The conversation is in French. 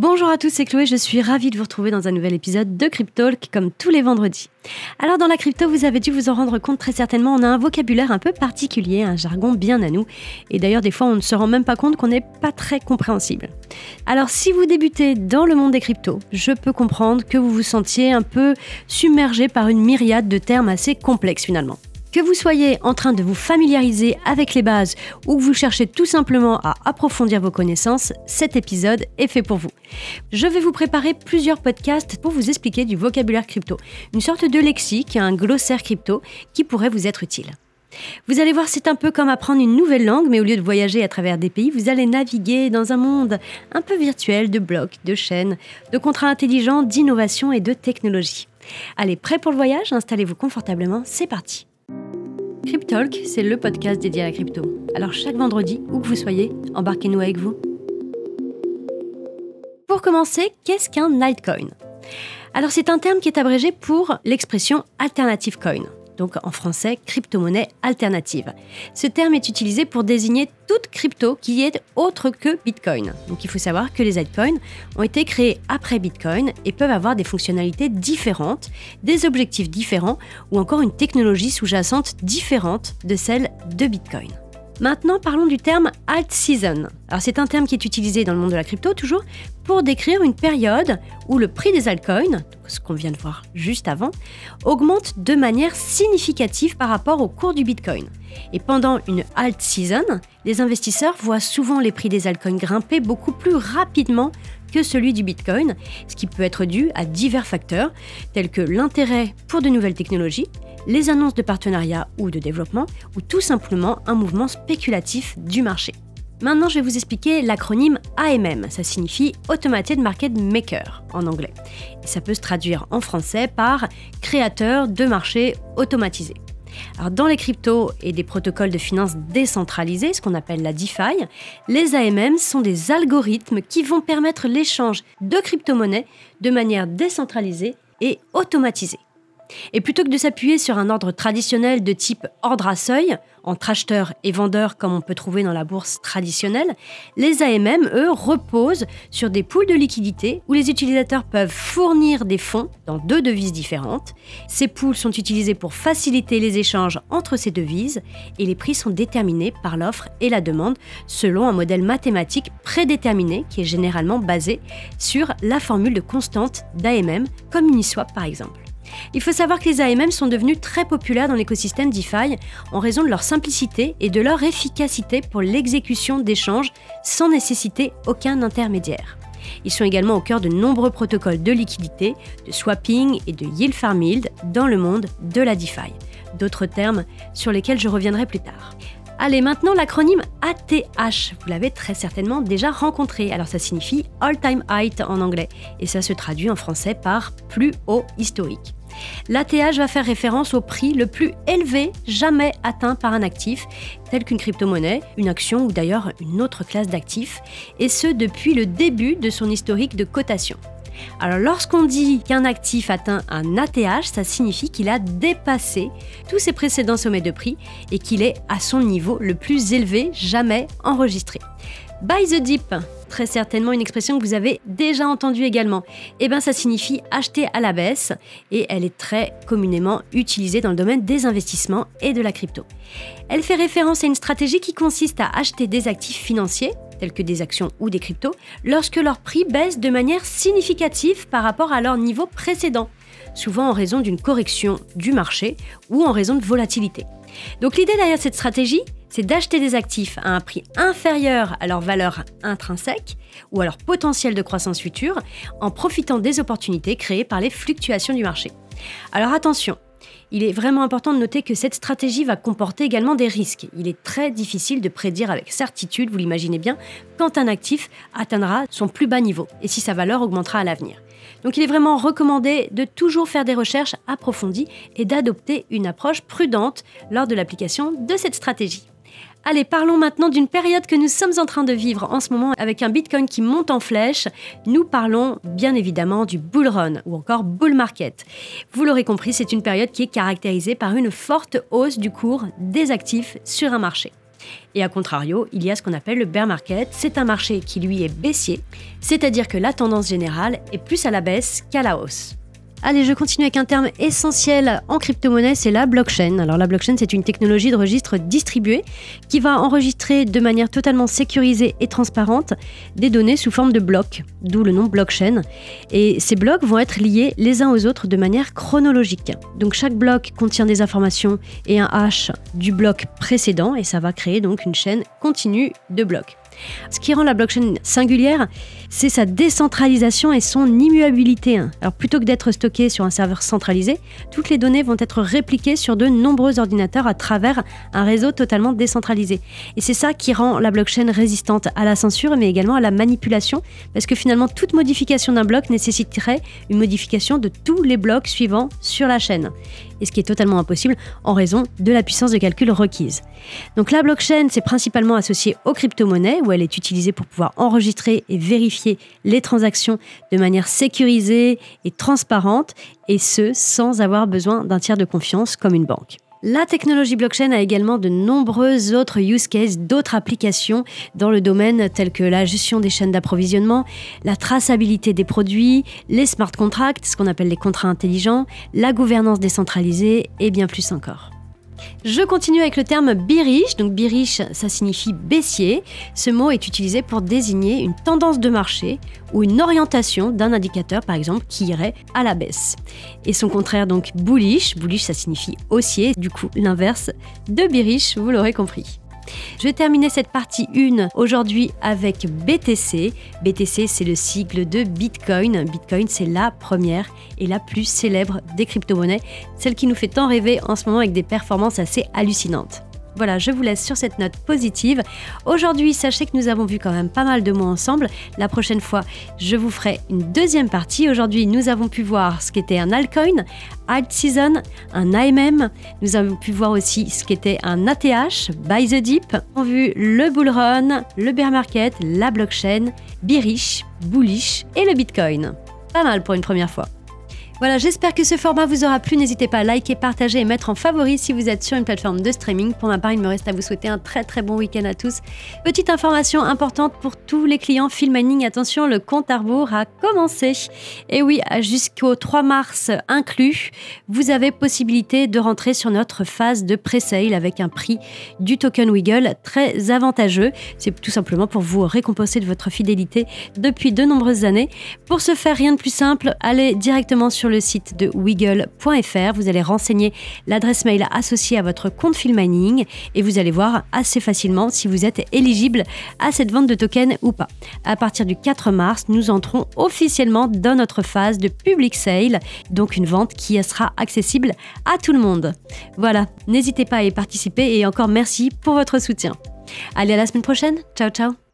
Bonjour à tous, c'est Chloé, je suis ravie de vous retrouver dans un nouvel épisode de Cryptalk comme tous les vendredis. Alors dans la crypto, vous avez dû vous en rendre compte très certainement, on a un vocabulaire un peu particulier, un jargon bien à nous, et d'ailleurs des fois on ne se rend même pas compte qu'on n'est pas très compréhensible. Alors si vous débutez dans le monde des cryptos, je peux comprendre que vous vous sentiez un peu submergé par une myriade de termes assez complexes finalement. Que vous soyez en train de vous familiariser avec les bases ou que vous cherchez tout simplement à approfondir vos connaissances, cet épisode est fait pour vous. Je vais vous préparer plusieurs podcasts pour vous expliquer du vocabulaire crypto, une sorte de lexique, un glossaire crypto qui pourrait vous être utile. Vous allez voir, c'est un peu comme apprendre une nouvelle langue, mais au lieu de voyager à travers des pays, vous allez naviguer dans un monde un peu virtuel de blocs, de chaînes, de contrats intelligents, d'innovation et de technologie. Allez, prêt pour le voyage? Installez-vous confortablement, c'est parti Cryptalk, c'est le podcast dédié à la crypto. Alors chaque vendredi, où que vous soyez, embarquez-nous avec vous. Pour commencer, qu'est-ce qu'un altcoin? Alors c'est un terme qui est abrégé pour l'expression alternative coin donc en français crypto-monnaie alternative. Ce terme est utilisé pour désigner toute crypto qui est autre que Bitcoin. Donc il faut savoir que les altcoins ont été créés après Bitcoin et peuvent avoir des fonctionnalités différentes, des objectifs différents ou encore une technologie sous-jacente différente de celle de Bitcoin. Maintenant, parlons du terme alt season. Alors, c'est un terme qui est utilisé dans le monde de la crypto toujours pour décrire une période où le prix des altcoins, qu'on vient de voir juste avant, augmente de manière significative par rapport au cours du Bitcoin. Et pendant une alt season, les investisseurs voient souvent les prix des altcoins grimper beaucoup plus rapidement que celui du Bitcoin, ce qui peut être dû à divers facteurs tels que l'intérêt pour de nouvelles technologies, les annonces de partenariat ou de développement, ou tout simplement un mouvement spéculatif du marché. Maintenant, je vais vous expliquer l'acronyme AMM. Ça signifie Automated Market Maker en anglais. Et ça peut se traduire en français par créateur de marché automatisé. Dans les cryptos et des protocoles de finances décentralisés, ce qu'on appelle la DeFi, les AMM sont des algorithmes qui vont permettre l'échange de crypto-monnaies de manière décentralisée et automatisée. Et plutôt que de s'appuyer sur un ordre traditionnel de type ordre à seuil, entre acheteurs et vendeurs comme on peut trouver dans la bourse traditionnelle, les AMM, eux, reposent sur des poules de liquidités où les utilisateurs peuvent fournir des fonds dans deux devises différentes. Ces poules sont utilisées pour faciliter les échanges entre ces devises et les prix sont déterminés par l'offre et la demande selon un modèle mathématique prédéterminé qui est généralement basé sur la formule de constante d'AMM comme Uniswap par exemple. Il faut savoir que les AMM sont devenus très populaires dans l'écosystème DeFi en raison de leur simplicité et de leur efficacité pour l'exécution d'échanges sans nécessiter aucun intermédiaire. Ils sont également au cœur de nombreux protocoles de liquidité, de swapping et de yield farm yield dans le monde de la DeFi. D'autres termes sur lesquels je reviendrai plus tard. Allez, maintenant l'acronyme ATH. Vous l'avez très certainement déjà rencontré. Alors ça signifie All Time High en anglais et ça se traduit en français par plus haut historique. L'ATH va faire référence au prix le plus élevé jamais atteint par un actif, tel qu'une crypto-monnaie, une action ou d'ailleurs une autre classe d'actifs, et ce depuis le début de son historique de cotation. Alors lorsqu'on dit qu'un actif atteint un ATH, ça signifie qu'il a dépassé tous ses précédents sommets de prix et qu'il est à son niveau le plus élevé jamais enregistré. Buy the dip, très certainement une expression que vous avez déjà entendue également. Eh bien, ça signifie acheter à la baisse et elle est très communément utilisée dans le domaine des investissements et de la crypto. Elle fait référence à une stratégie qui consiste à acheter des actifs financiers tels que des actions ou des cryptos, lorsque leur prix baisse de manière significative par rapport à leur niveau précédent, souvent en raison d'une correction du marché ou en raison de volatilité. Donc l'idée derrière cette stratégie, c'est d'acheter des actifs à un prix inférieur à leur valeur intrinsèque ou à leur potentiel de croissance future en profitant des opportunités créées par les fluctuations du marché. Alors attention, il est vraiment important de noter que cette stratégie va comporter également des risques. Il est très difficile de prédire avec certitude, vous l'imaginez bien, quand un actif atteindra son plus bas niveau et si sa valeur augmentera à l'avenir. Donc il est vraiment recommandé de toujours faire des recherches approfondies et d'adopter une approche prudente lors de l'application de cette stratégie. Allez, parlons maintenant d'une période que nous sommes en train de vivre en ce moment avec un Bitcoin qui monte en flèche. Nous parlons bien évidemment du bull run ou encore bull market. Vous l'aurez compris, c'est une période qui est caractérisée par une forte hausse du cours des actifs sur un marché. Et à contrario, il y a ce qu'on appelle le bear market. C'est un marché qui lui est baissier, c'est-à-dire que la tendance générale est plus à la baisse qu'à la hausse. Allez, je continue avec un terme essentiel en crypto-monnaie, c'est la blockchain. Alors la blockchain, c'est une technologie de registre distribué qui va enregistrer de manière totalement sécurisée et transparente des données sous forme de blocs, d'où le nom blockchain. Et ces blocs vont être liés les uns aux autres de manière chronologique. Donc chaque bloc contient des informations et un hash du bloc précédent et ça va créer donc une chaîne continue de blocs. Ce qui rend la blockchain singulière, c'est sa décentralisation et son immuabilité. Alors plutôt que d'être stocké sur un serveur centralisé, toutes les données vont être répliquées sur de nombreux ordinateurs à travers un réseau totalement décentralisé. Et c'est ça qui rend la blockchain résistante à la censure, mais également à la manipulation, parce que finalement toute modification d'un bloc nécessiterait une modification de tous les blocs suivants sur la chaîne et ce qui est totalement impossible en raison de la puissance de calcul requise. Donc la blockchain, c'est principalement associé aux crypto-monnaies, où elle est utilisée pour pouvoir enregistrer et vérifier les transactions de manière sécurisée et transparente, et ce, sans avoir besoin d'un tiers de confiance comme une banque. La technologie blockchain a également de nombreux autres use cases, d'autres applications dans le domaine tels que la gestion des chaînes d'approvisionnement, la traçabilité des produits, les smart contracts, ce qu'on appelle les contrats intelligents, la gouvernance décentralisée et bien plus encore. Je continue avec le terme biriche. Donc biriche, ça signifie baissier. Ce mot est utilisé pour désigner une tendance de marché ou une orientation d'un indicateur, par exemple, qui irait à la baisse. Et son contraire, donc bullish. Bullish, ça signifie haussier. Du coup, l'inverse de biriche, vous l'aurez compris. Je vais terminer cette partie 1 aujourd'hui avec BTC. BTC, c'est le sigle de Bitcoin. Bitcoin, c'est la première et la plus célèbre des crypto-monnaies, celle qui nous fait tant rêver en ce moment avec des performances assez hallucinantes. Voilà, je vous laisse sur cette note positive. Aujourd'hui, sachez que nous avons vu quand même pas mal de mots ensemble. La prochaine fois, je vous ferai une deuxième partie. Aujourd'hui, nous avons pu voir ce qu'était un altcoin, alt season, un AMM. Nous avons pu voir aussi ce qu'était un ATH, buy the dip. On a vu le bull run, le bear market, la blockchain, bearish, bullish et le bitcoin. Pas mal pour une première fois. Voilà, j'espère que ce format vous aura plu. N'hésitez pas à liker, partager et mettre en favori si vous êtes sur une plateforme de streaming. Pour ma part, il me reste à vous souhaiter un très très bon week-end à tous. Petite information importante pour tous les clients Filmining. Attention, le compte à rebours a commencé. Et oui, jusqu'au 3 mars inclus, vous avez possibilité de rentrer sur notre phase de pré-sale avec un prix du token Wiggle très avantageux. C'est tout simplement pour vous récompenser de votre fidélité depuis de nombreuses années. Pour ce faire, rien de plus simple, allez directement sur le site de wiggle.fr. Vous allez renseigner l'adresse mail associée à votre compte Filmining et vous allez voir assez facilement si vous êtes éligible à cette vente de tokens ou pas. À partir du 4 mars, nous entrons officiellement dans notre phase de public sale, donc une vente qui sera accessible à tout le monde. Voilà, n'hésitez pas à y participer et encore merci pour votre soutien. Allez à la semaine prochaine. Ciao ciao